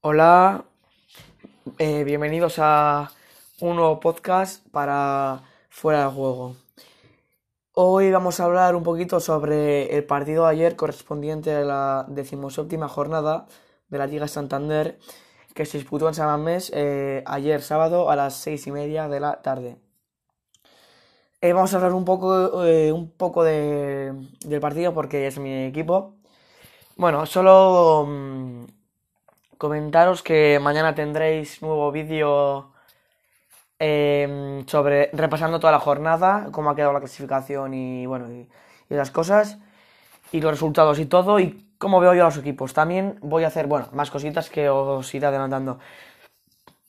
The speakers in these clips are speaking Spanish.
Hola, eh, bienvenidos a un nuevo podcast para Fuera de Juego. Hoy vamos a hablar un poquito sobre el partido de ayer correspondiente a la decimoséptima jornada de la Liga Santander que se disputó en San Mamés eh, ayer sábado a las seis y media de la tarde. Eh, vamos a hablar un poco, un poco de, del partido porque es mi equipo. Bueno, solo mm, comentaros que mañana tendréis nuevo vídeo em, sobre repasando toda la jornada, cómo ha quedado la clasificación y bueno, y, y las cosas, y los resultados y todo, y cómo veo yo a los equipos. También voy a hacer, bueno, más cositas que os iré adelantando.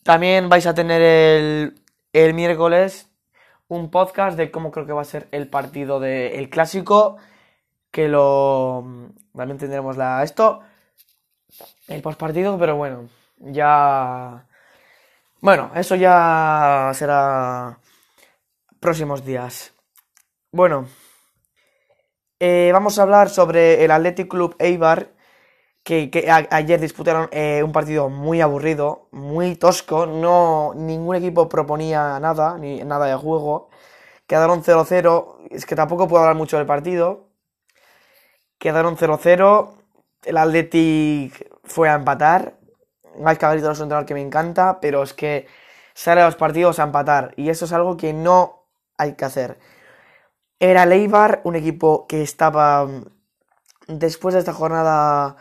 También vais a tener el, el miércoles un podcast de cómo creo que va a ser el partido del clásico, que lo... También tendremos la, esto, el postpartido, pero bueno, ya... Bueno, eso ya será próximos días. Bueno, eh, vamos a hablar sobre el Athletic Club Eibar, que, ayer disputaron eh, un partido muy aburrido, muy tosco, no, ningún equipo proponía nada, ni nada de juego. Quedaron 0-0, es que tampoco puedo hablar mucho del partido. Quedaron 0-0, el Athletic fue a empatar. Mike Cabrito es un entrenador que me encanta, pero es que sale a los partidos a empatar, y eso es algo que no hay que hacer. Era el Eibar, un equipo que estaba mm, después de esta jornada,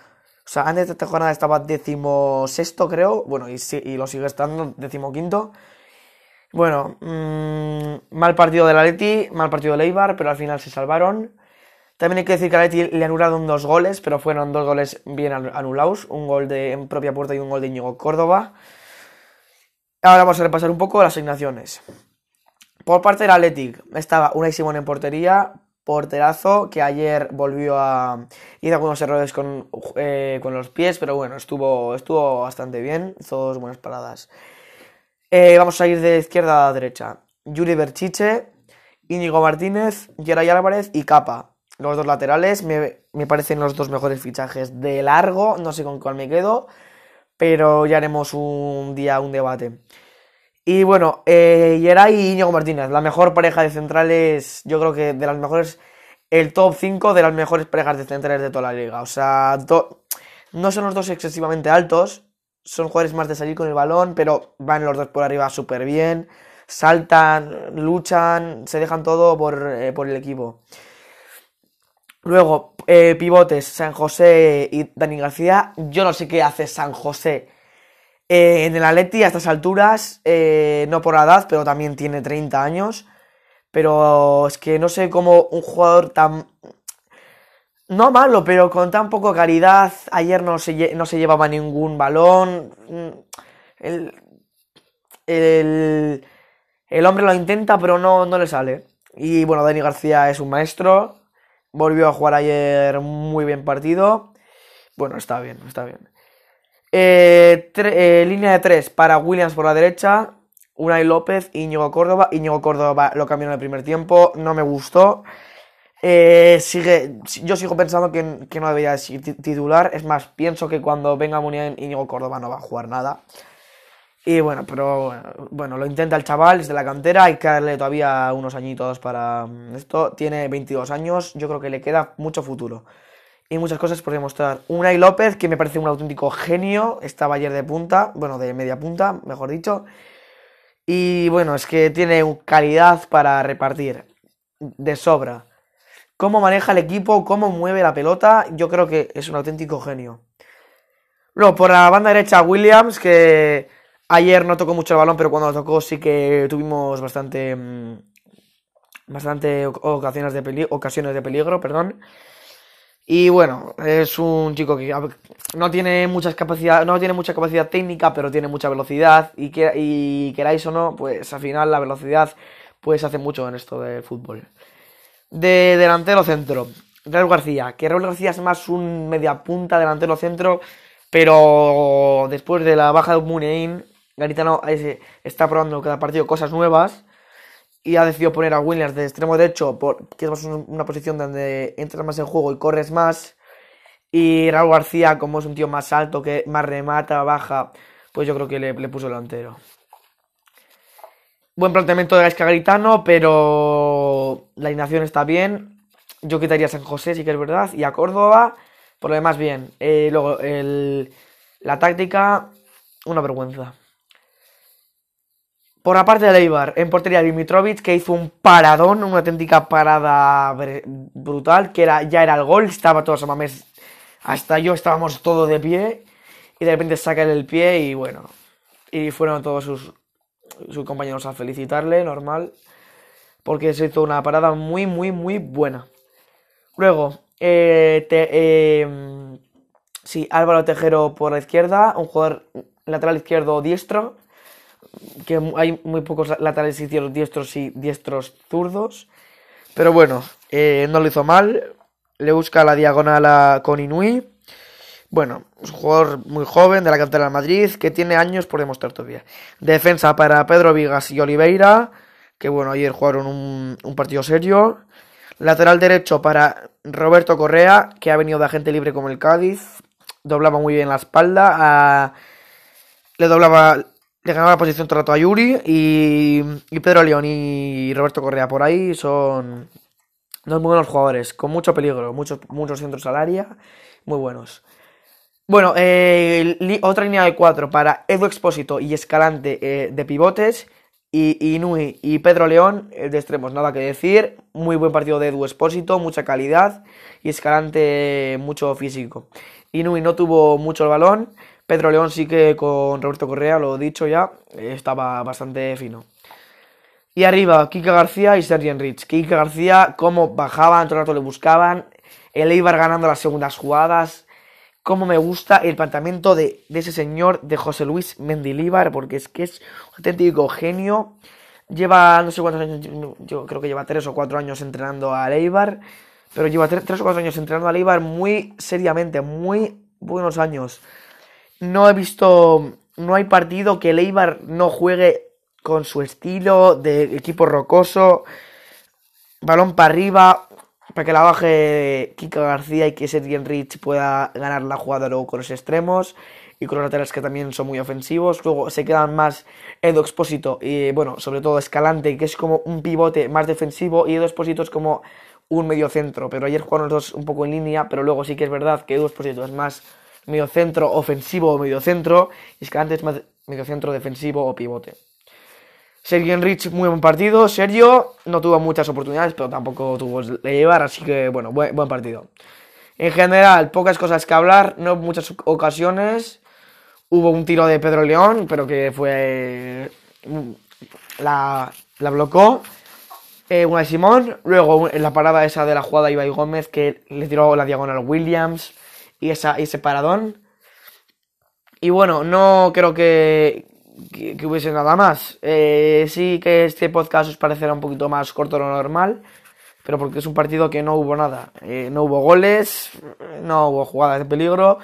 o sea, antes de esta jornada estaba decimosexto, creo, bueno, y lo sigue estando, decimoquinto. Bueno, mm, mal partido del Atleti, mal partido del Eibar, pero al final se salvaron. También hay que decir que al Atleti le anularon dos goles, pero fueron dos goles bien anu- anulados, un gol de en propia puerta y un gol de Íñigo Córdoba. Ahora vamos a repasar un poco las asignaciones. Por parte del Athletic estaba Unai Simón en portería, porterazo, que ayer volvió a... hizo algunos errores con, eh, con los pies, pero bueno, estuvo, estuvo bastante bien, hizo dos buenas paradas. Eh, vamos a ir de izquierda a derecha. Yuri Berchiche, Íñigo Martínez, Geray Álvarez y Capa. Los dos laterales me, me parecen los dos mejores fichajes de largo, no sé con cuál me quedo, pero ya haremos un día un debate. Y bueno, eh, Geray y Íñigo Martínez, la mejor pareja de centrales, yo creo que de las mejores, el top 5 de las mejores parejas de centrales de toda la liga. O sea, no son los dos excesivamente altos, son jugadores más de salir con el balón, pero van los dos por arriba súper bien, saltan, luchan, se dejan todo por, eh, por el equipo. Luego, eh, pivotes, San José y Dani García. Yo no sé qué hace San José eh, en el Atleti a estas alturas, eh, no por la edad, pero también tiene 30 años. Pero es que no sé cómo un jugador tan... No malo, pero con tan poco calidad. Ayer no se, no se llevaba ningún balón. Mm, El, el, el hombre lo intenta, pero no, no le sale. Y bueno, Dani García es un maestro. Volvió a jugar ayer muy bien partido. Bueno, está bien, está bien. Eh, eh, línea de tres para Williams por la derecha. Unai López, Íñigo Córdoba. Íñigo Córdoba lo cambió en el primer tiempo. No me gustó. Eh, sigue, yo sigo pensando que, que no debería titular. Es más, pienso que cuando venga Muniain, Íñigo Córdoba no va a jugar nada. Y bueno, pero bueno, lo intenta el chaval, es de la cantera, hay que darle todavía unos añitos para mm, esto. Tiene 22 años, yo creo que le queda mucho futuro y muchas cosas por demostrar. Unai López, que me parece un auténtico genio, estaba ayer de punta, bueno, de media punta, mejor dicho. Y bueno, es que tiene calidad para repartir de sobra. Cómo maneja el equipo, cómo mueve la pelota, yo creo que es un auténtico genio. Luego, por la banda derecha, Williams, que ayer no tocó mucho el balón, pero cuando lo tocó sí que tuvimos bastante, mm, bastante oc- ocasiones de, peli- ocasiones de peligro, perdón. Y bueno, es un chico que no tiene muchas capacidad, no tiene mucha capacidad técnica, pero tiene mucha velocidad. Y, que, y queráis o no, pues al final la velocidad pues hace mucho en esto del fútbol. De delantero centro, Raúl García, que Raúl García es más un media punta delantero centro, pero después de la baja de Muniain, Garitano está probando cada partido cosas nuevas y ha decidido poner a Williams de extremo derecho, por, que es una posición donde entras más en juego y corres más. Y Raúl García, como es un tío más alto, que más remata, baja, pues yo creo que le, le puso delantero. Buen planteamiento de Gaisca Garitano, pero la alineación está bien. Yo quitaría a San José, sí que es verdad, y a Córdoba, por lo demás bien. Eh, luego, la táctica, una vergüenza. Por la parte de Eibar, en portería Dimitrovic, que hizo un paradón, una auténtica parada brutal, que era, ya era el gol, estaba todos a mames, hasta yo estábamos todos de pie, y de repente saca el pie y bueno, y fueron todos sus, sus compañeros a felicitarle, normal, porque se hizo una parada muy, muy, muy buena. Luego, eh, eh, sí, Álvaro Tejero por la izquierda, un jugador lateral izquierdo diestro, que hay muy pocos laterales izquierdos diestros y diestros zurdos, pero bueno, eh, no lo hizo mal, le busca la diagonal a, con Inui. Bueno, es un jugador muy joven de la cantera de Madrid que tiene años por demostrar todavía. Defensa para Pedro Vigas y Oliveira, que bueno, ayer jugaron un, partido serio. Lateral derecho para Roberto Correa, que ha venido de agente libre como el Cádiz. Doblaba muy bien la espalda. Le doblaba. Le ganaba la posición todo el rato a Yuri. Y, y Pedro León y Roberto Correa por ahí son dos muy buenos jugadores. Con mucho peligro. Muchos, muchos centros al área. Muy buenos. Bueno, eh, otra línea de cuatro para Edu Expósito y Escalante eh, de pivotes. Y Inui y Pedro León de extremos, nada que decir. Muy buen partido de Edu Expósito, mucha calidad. Y Escalante, mucho físico. Inui no tuvo mucho el balón. Pedro León sí que con Roberto Correa, lo dicho ya, estaba bastante fino. Y arriba, Kika García y Sergi Enrich. Kika García, como bajaban, todo el rato le buscaban. El Eibar ganando las segundas jugadas cómo me gusta el planteamiento de, ese señor, de José Luis Mendilíbar, porque es que es un auténtico genio. Lleva, no sé cuántos años, yo creo que lleva tres o cuatro años entrenando a Eibar, pero lleva tres, o cuatro años entrenando a Eibar muy seriamente, muy buenos años. No he visto, no hay partido que el no juegue con su estilo de equipo rocoso, balón para arriba, para que la baje Kika García y que Sergio Rich pueda ganar la jugada luego con los extremos y con los laterales que también son muy ofensivos. Luego se quedan más Edo Expósito y, bueno, sobre todo Escalante, que es como un pivote más defensivo, y Edo Expósito es como un medio centro. Pero ayer jugaron los dos un poco en línea, pero luego sí que es verdad que Edo Expósito es más medio centro ofensivo o medio centro, y Escalante es más medio centro defensivo o pivote. Sergio Enrich, muy buen partido. Sergio no tuvo muchas oportunidades, pero tampoco tuvo de llevar, así que bueno, buen, buen, partido. En general, pocas cosas que hablar, no muchas ocasiones. Hubo un tiro de Pedro León, pero que fue. La, la blocó. Eh, una de Simón. Luego en la parada esa de la jugada Ibai Gómez, que le tiró la diagonal Williams. Y esa, ese paradón. Y bueno, no creo que, que, hubiese nada más. Eh, sí que este podcast os parecerá un poquito más corto de lo normal, pero porque es un partido que no hubo nada. Eh, no hubo goles, no hubo jugadas de peligro.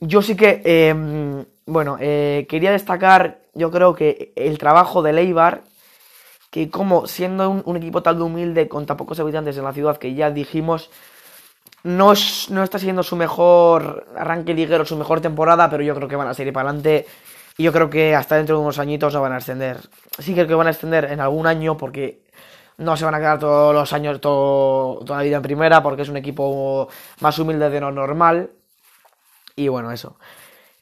Yo sí que, eh, bueno, eh, quería destacar, yo creo que el trabajo de Leibar, que como siendo un, un, equipo tan humilde con tan pocos habitantes en la ciudad, que ya dijimos, no, es, no está siendo su mejor arranque liguero, su mejor temporada, pero yo creo que van a seguir para adelante y yo creo que hasta dentro de unos añitos no van a extender. Sí creo que van a extender en algún año porque no se van a quedar todos los años, todo, toda la vida en primera, porque es un equipo más humilde de lo normal. Y bueno, eso.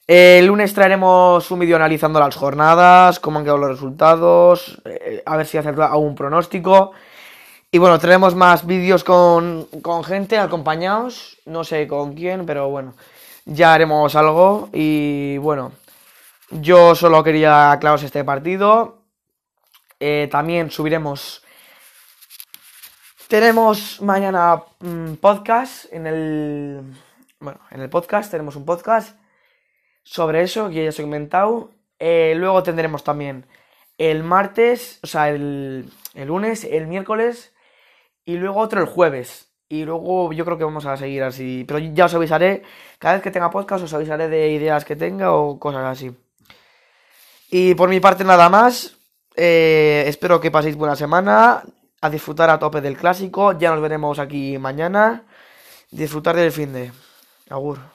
El lunes traeremos un vídeo analizando las jornadas, cómo han quedado los resultados, eh, a ver si hace algún pronóstico. Y bueno, traeremos más vídeos con, con gente, acompañados, no sé con quién, pero bueno, ya haremos algo. Y bueno. Yo solo quería aclararos este partido. Eh, también subiremos. Tenemos mañana mmm, podcast en el. Bueno, en el podcast tenemos un podcast sobre eso que ya os he comentado. Eh, luego tendremos también el martes, o sea, el, el lunes, el miércoles y luego otro el jueves. Y luego yo creo que vamos a seguir así. Pero ya os avisaré, cada vez que tenga podcast os avisaré de ideas que tenga o cosas así. Y por mi parte nada más. Eh, espero que paséis buena semana. A disfrutar a tope del clásico. Ya nos veremos aquí mañana. Disfrutar del fin de. Agur.